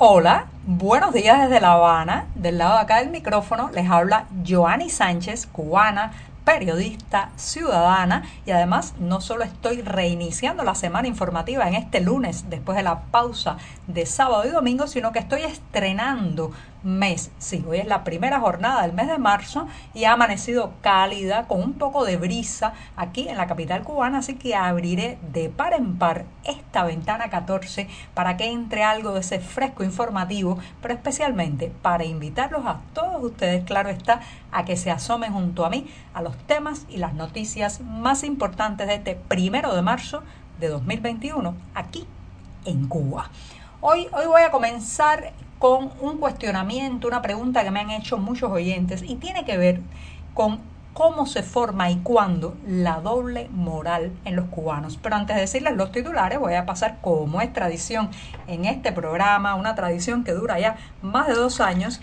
Hola, buenos días desde La Habana. Del lado de acá del micrófono les habla Joanny Sánchez, cubana, periodista, ciudadana y además no solo estoy reiniciando la semana informativa en este lunes después de la pausa de sábado y domingo, sino que estoy estrenando mes. Sí, hoy es la primera jornada del mes de marzo y ha amanecido cálida con un poco de brisa aquí en la capital cubana, así que abriré de par en par esta ventana 14 para que entre algo de ese fresco informativo, pero especialmente para invitarlos a todos ustedes, claro está, a que se asomen junto a mí a los temas y las noticias más importantes de este primero de marzo de 2021 aquí en Cuba. Hoy, hoy voy a comenzar con un cuestionamiento, una pregunta que me han hecho muchos oyentes y tiene que ver con cómo se forma y cuándo la doble moral en los cubanos. Pero antes de decirles los titulares, voy a pasar como es tradición en este programa, una tradición que dura ya más de dos años,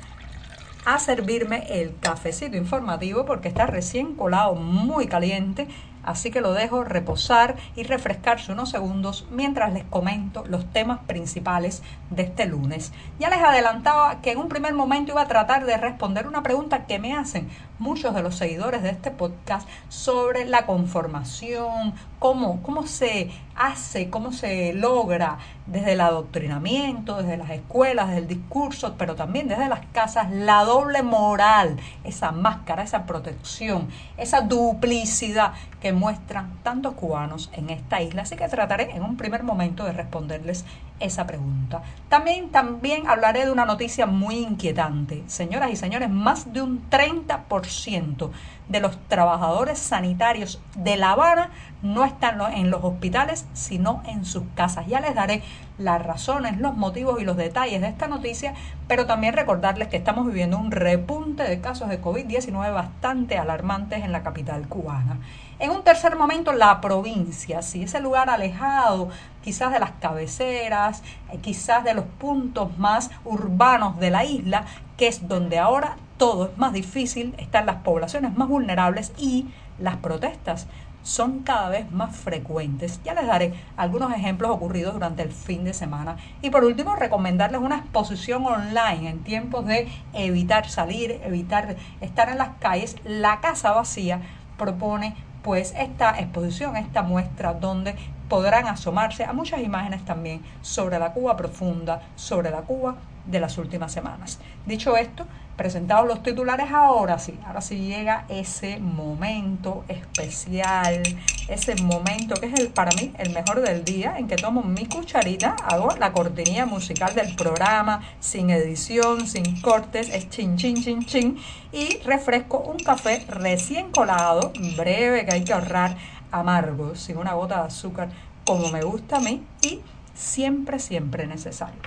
a servirme el cafecito informativo porque está recién colado, muy caliente así que lo dejo reposar y refrescarse unos segundos mientras les comento los temas principales de este lunes. Ya les adelantaba que en un primer momento iba a tratar de responder una pregunta que me hacen muchos de los seguidores de este podcast sobre la conformación, cómo, cómo se hace, cómo se logra desde el adoctrinamiento, desde las escuelas, desde el discurso, pero también desde las casas, la doble moral, esa máscara, esa protección, esa duplicidad que muestran tantos cubanos en esta isla. Así que trataré en un primer momento de responderles esa pregunta. También, también hablaré de una noticia muy inquietante. Señoras y señores, más de un 30% de los trabajadores sanitarios de La Habana no están en los hospitales, sino en sus casas. Ya les daré las razones, los motivos y los detalles de esta noticia, pero también recordarles que estamos viviendo un repunte de casos de COVID-19 bastante alarmantes en la capital cubana. En un tercer momento, la provincia, si ese lugar alejado quizás de las cabeceras, eh, quizás de los puntos más urbanos de la isla, que es donde ahora todo es más difícil, están las poblaciones más vulnerables y las protestas son cada vez más frecuentes. Ya les daré algunos ejemplos ocurridos durante el fin de semana. Y por último, recomendarles una exposición online en tiempos de evitar salir, evitar estar en las calles. La Casa Vacía propone pues esta exposición, esta muestra donde podrán asomarse a muchas imágenes también sobre la Cuba profunda, sobre la Cuba de las últimas semanas. Dicho esto, presentados los titulares, ahora sí, ahora sí llega ese momento especial, ese momento que es el para mí el mejor del día, en que tomo mi cucharita, hago la cortinilla musical del programa, sin edición, sin cortes, es chin, chin, chin, chin, y refresco un café recién colado, breve, que hay que ahorrar, amargo, sin una gota de azúcar, como me gusta a mí, y siempre, siempre necesario.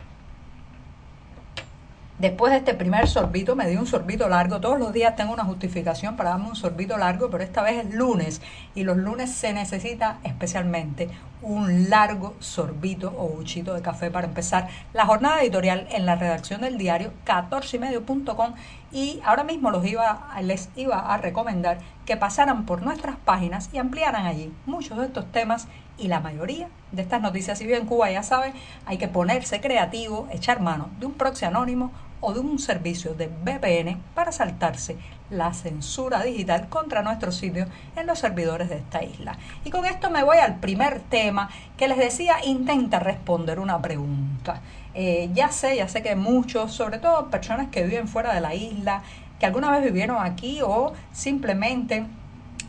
Después de este primer sorbito me di un sorbito largo. Todos los días tengo una justificación para darme un sorbito largo, pero esta vez es lunes y los lunes se necesita especialmente un largo sorbito o buchito de café para empezar la jornada editorial en la redacción del diario 14ymedio.com y ahora mismo los iba, les iba a recomendar que pasaran por nuestras páginas y ampliaran allí muchos de estos temas y la mayoría de estas noticias. Si vive en Cuba, ya saben, hay que ponerse creativo, echar mano de un proxy anónimo o de un servicio de VPN para saltarse la censura digital contra nuestro sitio en los servidores de esta isla. Y con esto me voy al primer tema que les decía, intenta responder una pregunta. Eh, ya sé, ya sé que muchos, sobre todo personas que viven fuera de la isla, que alguna vez vivieron aquí o simplemente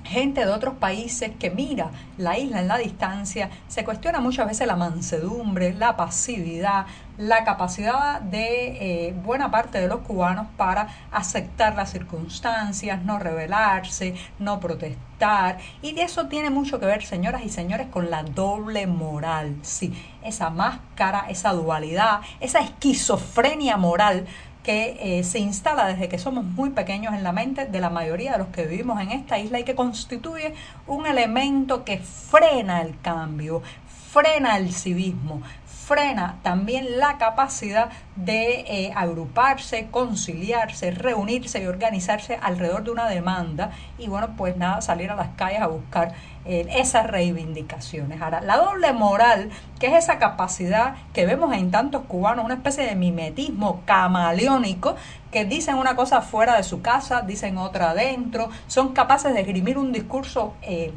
gente de otros países que mira la isla en la distancia, se cuestiona muchas veces la mansedumbre, la pasividad, la capacidad de eh, buena parte de los cubanos para aceptar las circunstancias, no rebelarse, no protestar. Y eso tiene mucho que ver, señoras y señores, con la doble moral. Sí, esa máscara, esa dualidad, esa esquizofrenia moral que eh, se instala desde que somos muy pequeños en la mente de la mayoría de los que vivimos en esta isla y que constituye un elemento que frena el cambio, frena el civismo, frena también la capacidad de eh, agruparse, conciliarse, reunirse y organizarse alrededor de una demanda y bueno, pues nada, salir a las calles a buscar eh, esas reivindicaciones. Ahora, la doble moral, que es esa capacidad que vemos en tantos cubanos, una especie de mimetismo camaleónico, que dicen una cosa fuera de su casa, dicen otra adentro, son capaces de esgrimir un discurso eh,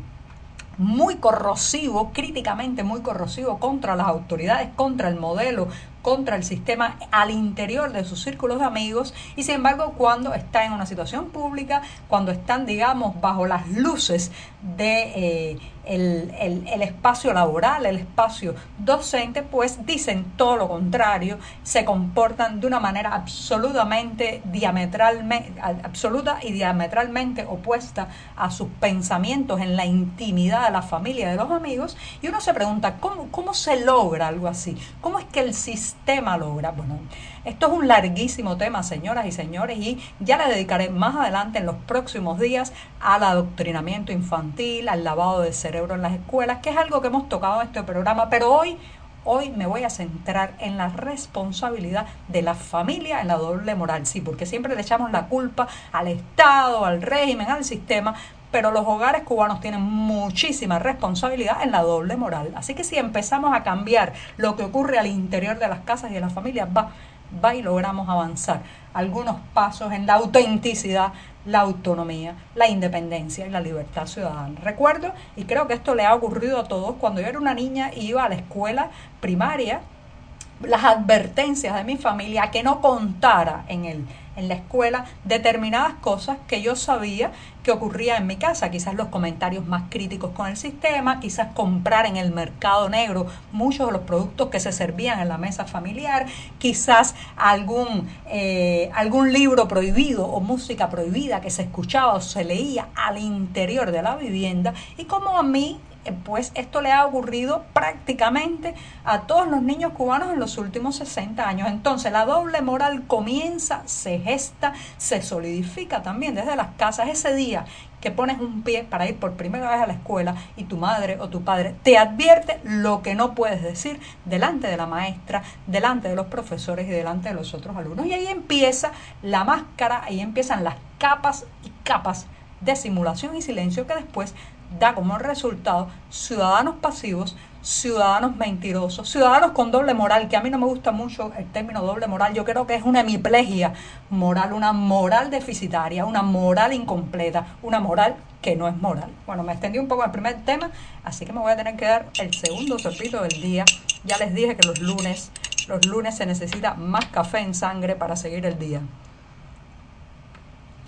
muy corrosivo, críticamente muy corrosivo contra las autoridades, contra el modelo, contra el sistema al interior de sus círculos de amigos. Y sin embargo cuando está en una situación pública, cuando están digamos bajo las luces de eh, el, espacio laboral, el espacio docente, pues dicen todo lo contrario, se comportan de una manera absolutamente diametralmente, absoluta y diametralmente opuesta a sus pensamientos en la intimidad de la familia, de los amigos, y uno se pregunta, ¿cómo, cómo se logra algo así? ¿Cómo es que el sistema logra? Bueno, esto es un larguísimo tema, señoras y señores, y ya le dedicaré más adelante en los próximos días al adoctrinamiento infantil, al lavado de cerebro en las escuelas, que es algo que hemos tocado en este programa, pero hoy Hoy me voy a centrar en la responsabilidad de la familia en la doble moral, sí, porque siempre le echamos la culpa al Estado, al régimen, al sistema, pero los hogares cubanos tienen muchísima responsabilidad en la doble moral. Así que si empezamos a cambiar lo que ocurre al interior de las casas y de las familias, va va y logramos avanzar algunos pasos en la autenticidad, la autonomía, la independencia y la libertad ciudadana. Recuerdo, y creo que esto le ha ocurrido a todos, cuando yo era una niña iba a la escuela primaria, las advertencias de mi familia que no contara en el en la escuela determinadas cosas que yo sabía que ocurría en mi casa, quizás los comentarios más críticos con el sistema, quizás comprar en el mercado negro muchos de los productos que se servían en la mesa familiar, quizás algún, eh, algún libro prohibido o música prohibida que se escuchaba o se leía al interior de la vivienda. Y como a mí pues esto le ha ocurrido prácticamente a todos los niños cubanos en los últimos 60 años. Entonces la doble moral comienza, se gesta, se solidifica también desde las casas ese día que pones un pie para ir por primera vez a la escuela y tu madre o tu padre te advierte lo que no puedes decir delante de la maestra, delante de los profesores y delante de los otros alumnos. Y ahí empieza la máscara, ahí empiezan las capas y capas de simulación y silencio que después da como resultado ciudadanos pasivos, ciudadanos mentirosos, ciudadanos con doble moral, que a mí no me gusta mucho el término doble moral, yo creo que es una hemiplegia moral, una moral deficitaria, una moral incompleta, una moral que no es moral. Bueno, me extendí un poco el primer tema, así que me voy a tener que dar el segundo sorbito del día. Ya les dije que los lunes, los lunes se necesita más café en sangre para seguir el día.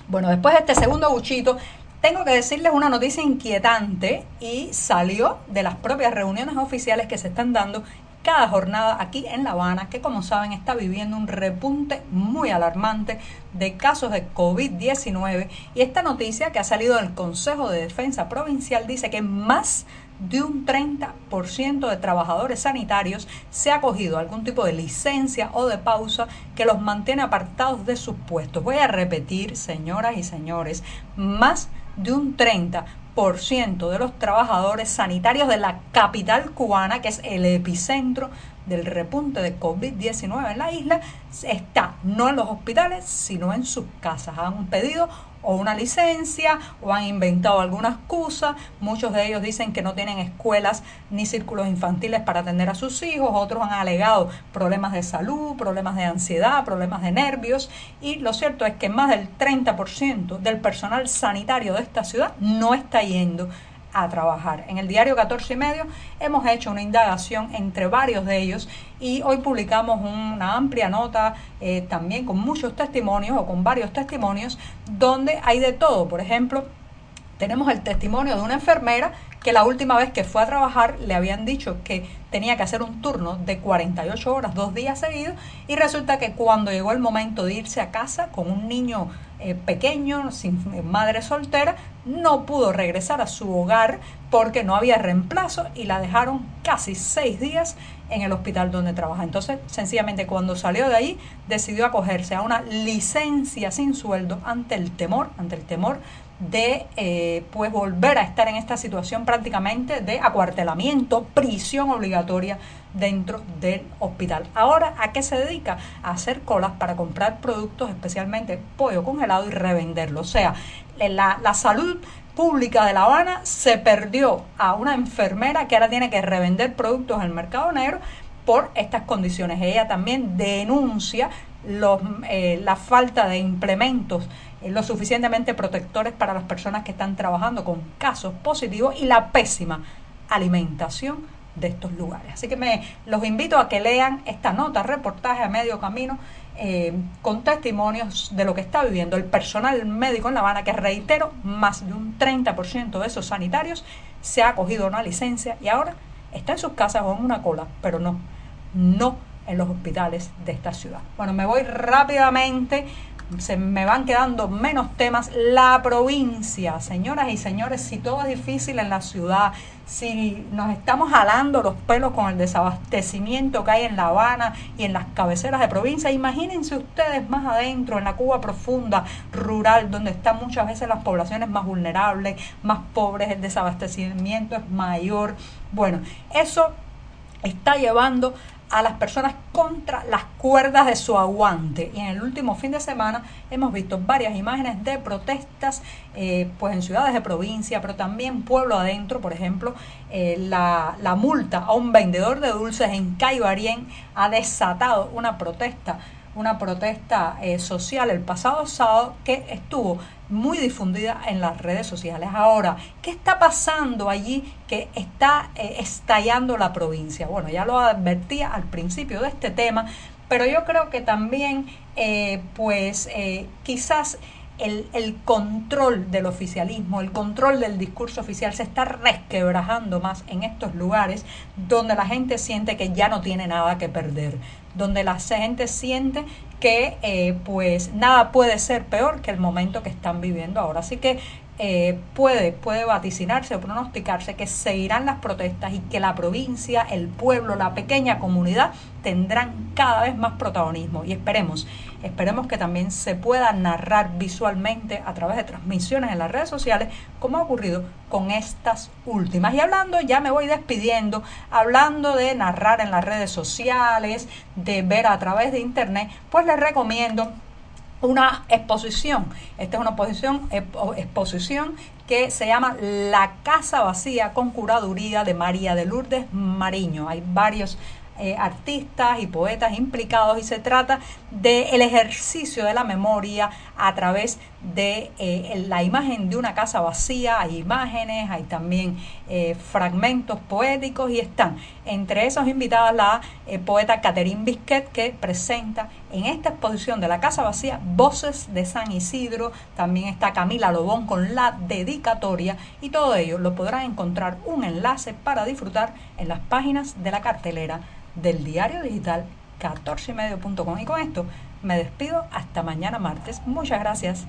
Bueno, después de este segundo buchito, tengo que decirles una noticia inquietante y salió de las propias reuniones oficiales que se están dando cada jornada aquí en La Habana, que como saben está viviendo un repunte muy alarmante de casos de COVID-19. Y esta noticia que ha salido del Consejo de Defensa Provincial dice que más de un 30% de trabajadores sanitarios se ha cogido algún tipo de licencia o de pausa que los mantiene apartados de sus puestos. Voy a repetir, señoras y señores, más de un 30% de los trabajadores sanitarios de la capital cubana, que es el epicentro del repunte de COVID-19 en la isla, está no en los hospitales, sino en sus casas. Han pedido o una licencia o han inventado alguna excusa. Muchos de ellos dicen que no tienen escuelas ni círculos infantiles para atender a sus hijos. Otros han alegado problemas de salud, problemas de ansiedad, problemas de nervios. Y lo cierto es que más del 30% del personal sanitario de esta ciudad no está yendo a trabajar. En el diario 14 y medio hemos hecho una indagación entre varios de ellos y hoy publicamos una amplia nota eh, también con muchos testimonios o con varios testimonios donde hay de todo. Por ejemplo, tenemos el testimonio de una enfermera que la última vez que fue a trabajar le habían dicho que tenía que hacer un turno de 48 horas, dos días seguidos, y resulta que cuando llegó el momento de irse a casa con un niño eh, pequeño, sin madre soltera, no pudo regresar a su hogar porque no había reemplazo y la dejaron casi seis días en el hospital donde trabaja. Entonces, sencillamente cuando salió de ahí, decidió acogerse a una licencia sin sueldo ante el temor, ante el temor de eh, pues volver a estar en esta situación prácticamente de acuartelamiento, prisión obligatoria dentro del hospital. Ahora, ¿a qué se dedica? A hacer colas para comprar productos, especialmente pollo congelado y revenderlo. O sea, la, la salud pública de La Habana se perdió a una enfermera que ahora tiene que revender productos en el mercado negro por estas condiciones. Ella también denuncia los, eh, la falta de implementos lo suficientemente protectores para las personas que están trabajando con casos positivos y la pésima alimentación de estos lugares. Así que me los invito a que lean esta nota, reportaje a medio camino, eh, con testimonios de lo que está viviendo el personal médico en La Habana, que reitero, más de un 30% de esos sanitarios se ha cogido una licencia y ahora está en sus casas o en una cola, pero no, no en los hospitales de esta ciudad. Bueno, me voy rápidamente se me van quedando menos temas. La provincia, señoras y señores, si todo es difícil en la ciudad, si nos estamos jalando los pelos con el desabastecimiento que hay en La Habana y en las cabeceras de provincia, imagínense ustedes más adentro, en la Cuba profunda, rural, donde están muchas veces las poblaciones más vulnerables, más pobres, el desabastecimiento es mayor. Bueno, eso está llevando a las personas contra las cuerdas de su aguante. Y en el último fin de semana hemos visto varias imágenes de protestas eh, pues en ciudades de provincia, pero también pueblo adentro, por ejemplo, eh, la, la, multa a un vendedor de dulces en Caibarien ha desatado una protesta una protesta eh, social el pasado sábado que estuvo muy difundida en las redes sociales. Ahora, ¿qué está pasando allí que está eh, estallando la provincia? Bueno, ya lo advertía al principio de este tema, pero yo creo que también, eh, pues, quizás el, el, control del oficialismo, el control del discurso oficial se está resquebrajando más en estos lugares donde la gente siente que ya no tiene nada que perder, donde la gente siente que eh, pues nada puede ser peor que el momento que están viviendo ahora. Así que eh, puede, puede vaticinarse o pronosticarse que seguirán las protestas y que la provincia, el pueblo, la pequeña comunidad tendrán cada vez más protagonismo. Y esperemos, esperemos que también se pueda narrar visualmente a través de transmisiones en las redes sociales, como ha ocurrido con estas últimas. Y hablando, ya me voy despidiendo, hablando de narrar en las redes sociales, de ver a través de internet, pues les recomiendo una exposición. Esta es una exposición, exposición que se llama La Casa Vacía con curaduría de María de Lourdes Mariño. Hay varios eh, artistas y poetas implicados y se trata del ejercicio de la memoria a través de eh, la imagen de una casa vacía, hay imágenes, hay también eh, fragmentos poéticos y están entre esos invitados la poeta Catherine Bisquet que presenta en esta exposición de la casa vacía Voces de San Isidro, también está Camila Lobón con la dedicatoria y todo ello lo podrán encontrar un enlace para disfrutar en las páginas de la cartelera del diario digital 14medio.com. Y con esto me despido hasta mañana martes. Muchas gracias.